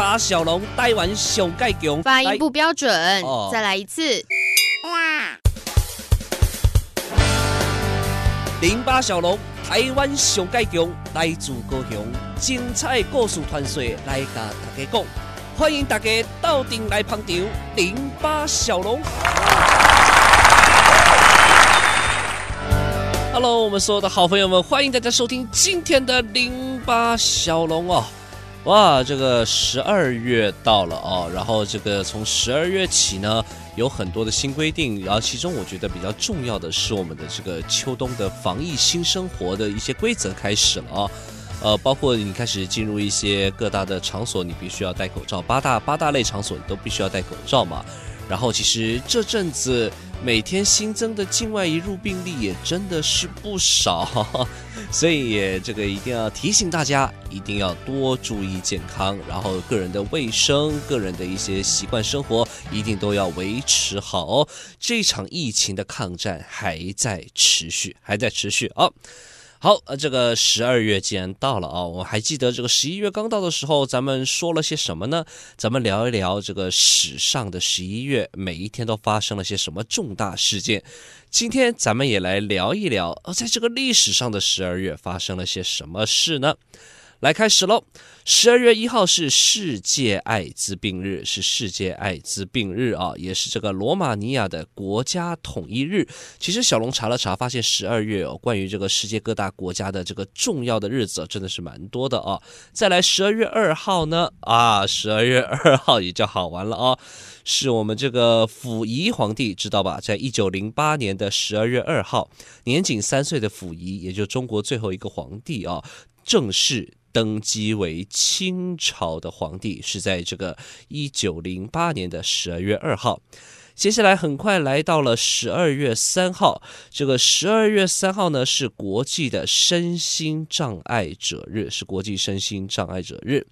巴小龙，台湾上盖强，发音不标准，哦、再来一次。哇零八小龙，台湾上盖强，来自高雄，精彩故事传说来甲大家讲，欢迎大家到店来捧场。零八小龙。Hello，我们所有的好朋友们，欢迎大家收听今天的零八小龙哦。哇，这个十二月到了哦，然后这个从十二月起呢，有很多的新规定，然后其中我觉得比较重要的是我们的这个秋冬的防疫新生活的一些规则开始了啊，呃，包括你开始进入一些各大的场所，你必须要戴口罩，八大八大类场所你都必须要戴口罩嘛。然后其实这阵子每天新增的境外移入病例也真的是不少，所以也这个一定要提醒大家，一定要多注意健康，然后个人的卫生、个人的一些习惯生活一定都要维持好哦。这场疫情的抗战还在持续，还在持续啊。好，呃，这个十二月既然到了啊，我还记得这个十一月刚到的时候，咱们说了些什么呢？咱们聊一聊这个史上的十一月，每一天都发生了些什么重大事件。今天咱们也来聊一聊，呃，在这个历史上的十二月发生了些什么事呢？来开始喽！十二月一号是世界艾滋病日，是世界艾滋病日啊，也是这个罗马尼亚的国家统一日。其实小龙查了查，发现十二月哦，关于这个世界各大国家的这个重要的日子真的是蛮多的啊。再来十二月二号呢，啊，十二月二号也就好玩了啊，是我们这个溥仪皇帝，知道吧？在一九零八年的十二月二号，年仅三岁的溥仪，也就中国最后一个皇帝啊，正式。登基为清朝的皇帝是在这个一九零八年的十二月二号，接下来很快来到了十二月三号，这个十二月三号呢是国际的身心障碍者日，是国际身心障碍者日。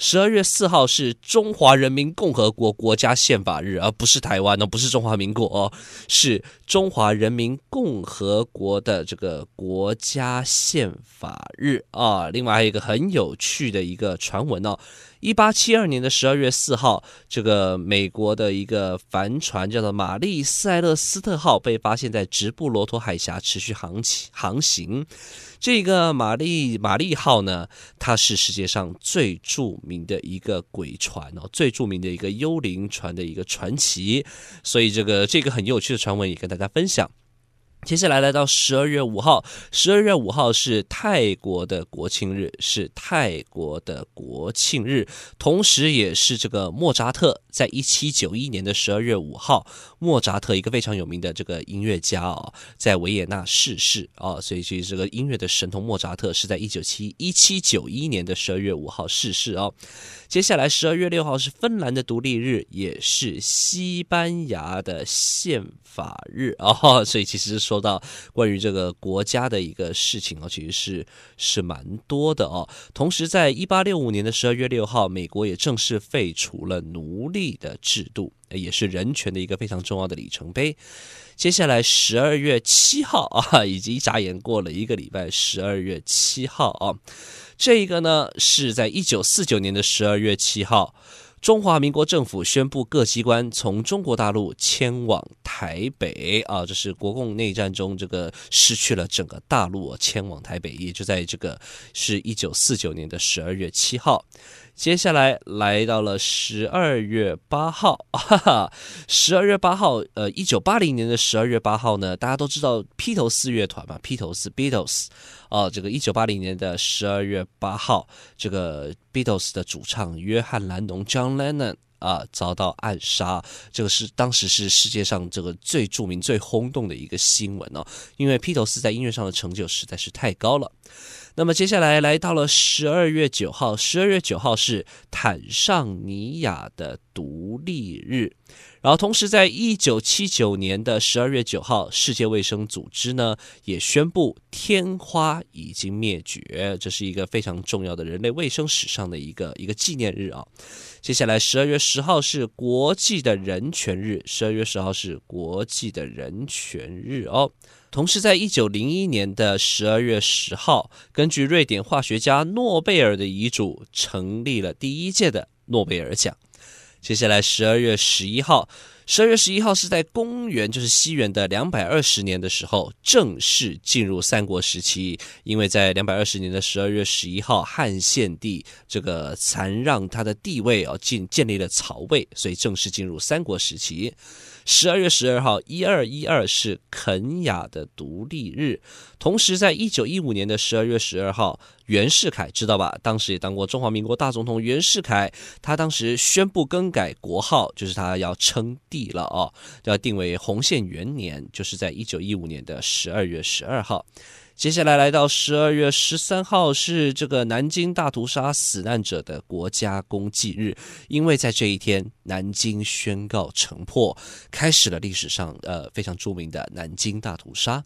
十二月四号是中华人民共和国国家宪法日，而不是台湾哦，不是中华民国哦，是中华人民共和国的这个国家宪法日啊。另外还有一个很有趣的一个传闻哦。一八七二年的十二月四号，这个美国的一个帆船叫做玛丽塞勒斯特号被发现在直布罗陀海峡持续航行航行。这个玛丽玛丽号呢，它是世界上最著名的一个鬼船哦，最著名的一个幽灵船的一个传奇。所以这个这个很有趣的传闻也跟大家分享。接下来来到十二月五号，十二月五号是泰国的国庆日，是泰国的国庆日，同时也是这个莫扎特在一七九一年的十二月五号，莫扎特一个非常有名的这个音乐家啊，在维也纳逝世啊，所以其实这个音乐的神童莫扎特是在一九七一七九一年的十二月五号逝世哦。接下来十二月六号是芬兰的独立日，也是西班牙的宪法日哦，所以其实。说到关于这个国家的一个事情啊，其实是是蛮多的哦。同时，在一八六五年的十二月六号，美国也正式废除了奴隶的制度，也是人权的一个非常重要的里程碑。接下来十二月七号啊，已经一眨眼过了一个礼拜，十二月七号啊，这一个呢是在一九四九年的十二月七号。中华民国政府宣布各机关从中国大陆迁往台北啊，这是国共内战中这个失去了整个大陆，迁往台北，也就在这个是一九四九年的十二月七号。接下来来到了十二月八号，哈哈，十二月八号，呃，一九八零年的十二月八号呢，大家都知道披头四乐团嘛，披头四 Beatles，哦，这个一九八零年的十二月八号，这个 Beatles 的主唱约翰兰农 John Lennon 啊遭到暗杀，这个是当时是世界上这个最著名、最轰动的一个新闻哦，因为披头士在音乐上的成就实在是太高了。那么接下来来到了十二月九号，十二月九号是坦尚尼亚的独立日，然后同时在一九七九年的十二月九号，世界卫生组织呢也宣布天花已经灭绝，这是一个非常重要的人类卫生史上的一个一个纪念日啊。接下来十二月十号是国际的人权日，十二月十号是国际的人权日哦。同时，在一九零一年的十二月十号，根据瑞典化学家诺贝尔的遗嘱，成立了第一届的诺贝尔奖。接下来十二月十一号。十二月十一号是在公元，就是西元的两百二十年的时候，正式进入三国时期。因为在两百二十年的十二月十一号，汉献帝这个禅让他的地位哦，建建立了曹魏，所以正式进入三国时期。十二月十二号，一二一二是肯雅的独立日。同时，在一九一五年的十二月十二号，袁世凯知道吧？当时也当过中华民国大总统。袁世凯他当时宣布更改国号，就是他要称帝了啊，要定为洪宪元年，就是在一九一五年的十二月十二号。接下来来到十二月十三号是这个南京大屠杀死难者的国家公祭日，因为在这一天，南京宣告城破，开始了历史上呃非常著名的南京大屠杀。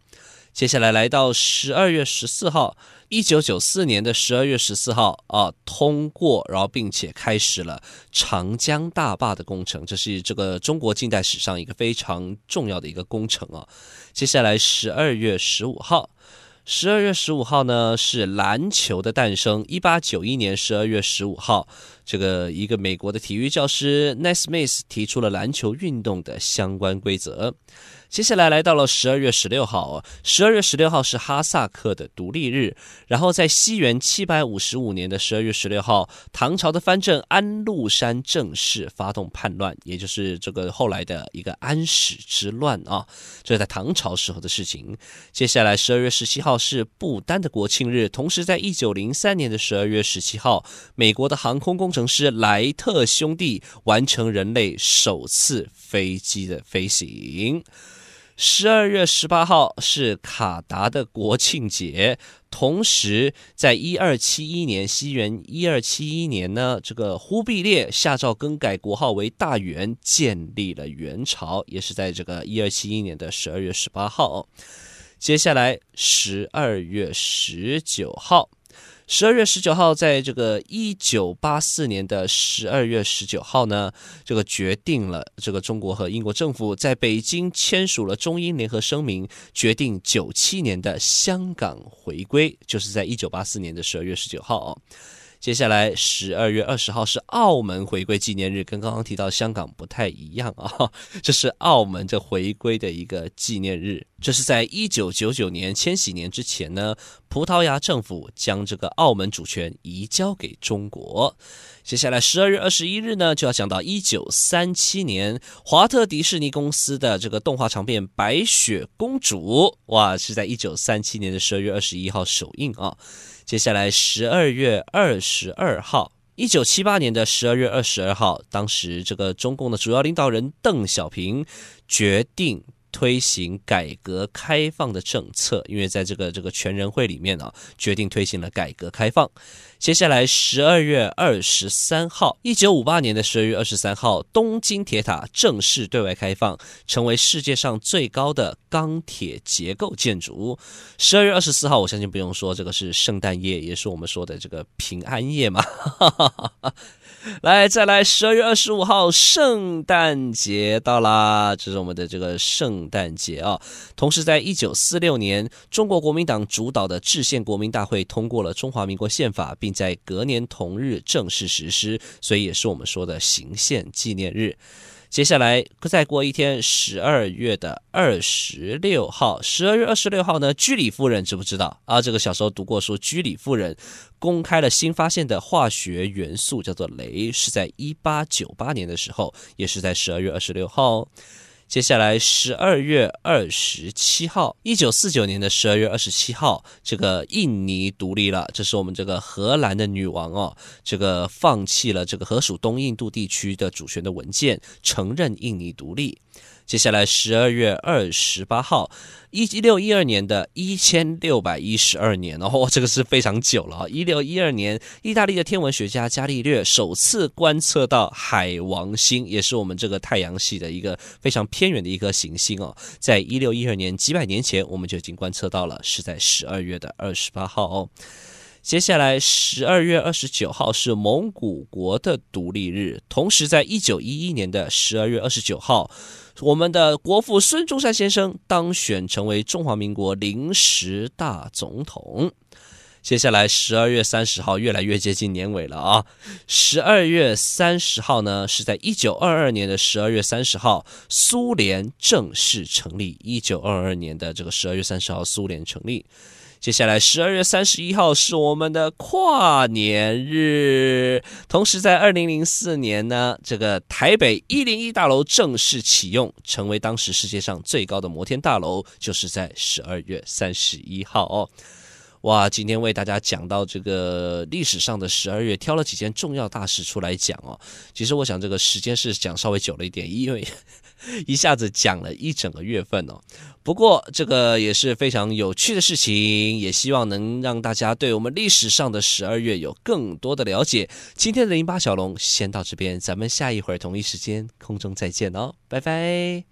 接下来来到十二月十四号，一九九四年的十二月十四号啊，通过，然后并且开始了长江大坝的工程，这是这个中国近代史上一个非常重要的一个工程啊。接下来十二月十五号。十二月十五号呢，是篮球的诞生。一八九一年十二月十五号，这个一个美国的体育教师 Naismith 提出了篮球运动的相关规则。接下来来到了十二月十六号，十二月十六号是哈萨克的独立日。然后在西元七百五十五年的十二月十六号，唐朝的藩镇安禄山正式发动叛乱，也就是这个后来的一个安史之乱啊，这是在唐朝时候的事情。接下来十二月十七号是不丹的国庆日，同时在一九零三年的十二月十七号，美国的航空工程师莱特兄弟完成人类首次飞机的飞行。十二月十八号是卡达的国庆节，同时在一二七一年，西元一二七一年呢，这个忽必烈下诏更改国号为大元，建立了元朝，也是在这个一二七一年的十二月十八号。接下来十二月十九号。十二月十九号，在这个一九八四年的十二月十九号呢，这个决定了这个中国和英国政府在北京签署了中英联合声明，决定九七年的香港回归，就是在一九八四年的十二月十九号哦。接下来十二月二十号是澳门回归纪念日，跟刚刚提到香港不太一样啊，这是澳门这回归的一个纪念日。这是在一九九九年千禧年之前呢，葡萄牙政府将这个澳门主权移交给中国。接下来十二月二十一日呢，就要讲到一九三七年，华特迪士尼公司的这个动画长片《白雪公主》哇，是在一九三七年的十二月二十一号首映啊。接下来十二月二十二号，一九七八年的十二月二十二号，当时这个中共的主要领导人邓小平决定。推行改革开放的政策，因为在这个这个全人会里面啊，决定推行了改革开放。接下来十二月二十三号，一九五八年的十二月二十三号，东京铁塔正式对外开放，成为世界上最高的钢铁结构建筑。十二月二十四号，我相信不用说，这个是圣诞夜，也是我们说的这个平安夜嘛。来，再来，十二月二十五号，圣诞节到啦！这是我们的这个圣圣诞节啊。同时，在一九四六年，中国国民党主导的制宪国民大会通过了中华民国宪法，并在隔年同日正式实施，所以也是我们说的行宪纪念日。接下来再过一天，十二月的二十六号，十二月二十六号呢，居里夫人知不知道啊？这个小时候读过书，居里夫人公开了新发现的化学元素，叫做镭，是在一八九八年的时候，也是在十二月二十六号。接下来十二月二十七号，一九四九年的十二月二十七号，这个印尼独立了。这是我们这个荷兰的女王哦，这个放弃了这个荷属东印度地区的主权的文件，承认印尼独立。接下来十二月二十八号，一六一二年的一千六百一十二年哦，这个是非常久了啊！一六一二年，意大利的天文学家伽利略首次观测到海王星，也是我们这个太阳系的一个非常偏远的一颗行星哦。在一六一二年几百年前，我们就已经观测到了，是在十二月的二十八号哦。接下来十二月二十九号是蒙古国的独立日，同时在一九一一年的十二月二十九号。我们的国父孙中山先生当选成为中华民国临时大总统。接下来十二月三十号越来越接近年尾了啊！十二月三十号呢，是在一九二二年的十二月三十号，苏联正式成立。一九二二年的这个十二月三十号，苏联成立。接下来十二月三十一号是我们的跨年日，同时在二零零四年呢，这个台北一零一大楼正式启用，成为当时世界上最高的摩天大楼，就是在十二月三十一号哦。哇，今天为大家讲到这个历史上的十二月，挑了几件重要大事出来讲哦。其实我想这个时间是讲稍微久了一点，因为 一下子讲了一整个月份哦。不过这个也是非常有趣的事情，也希望能让大家对我们历史上的十二月有更多的了解。今天的零八小龙先到这边，咱们下一会儿同一时间空中再见哦，拜拜。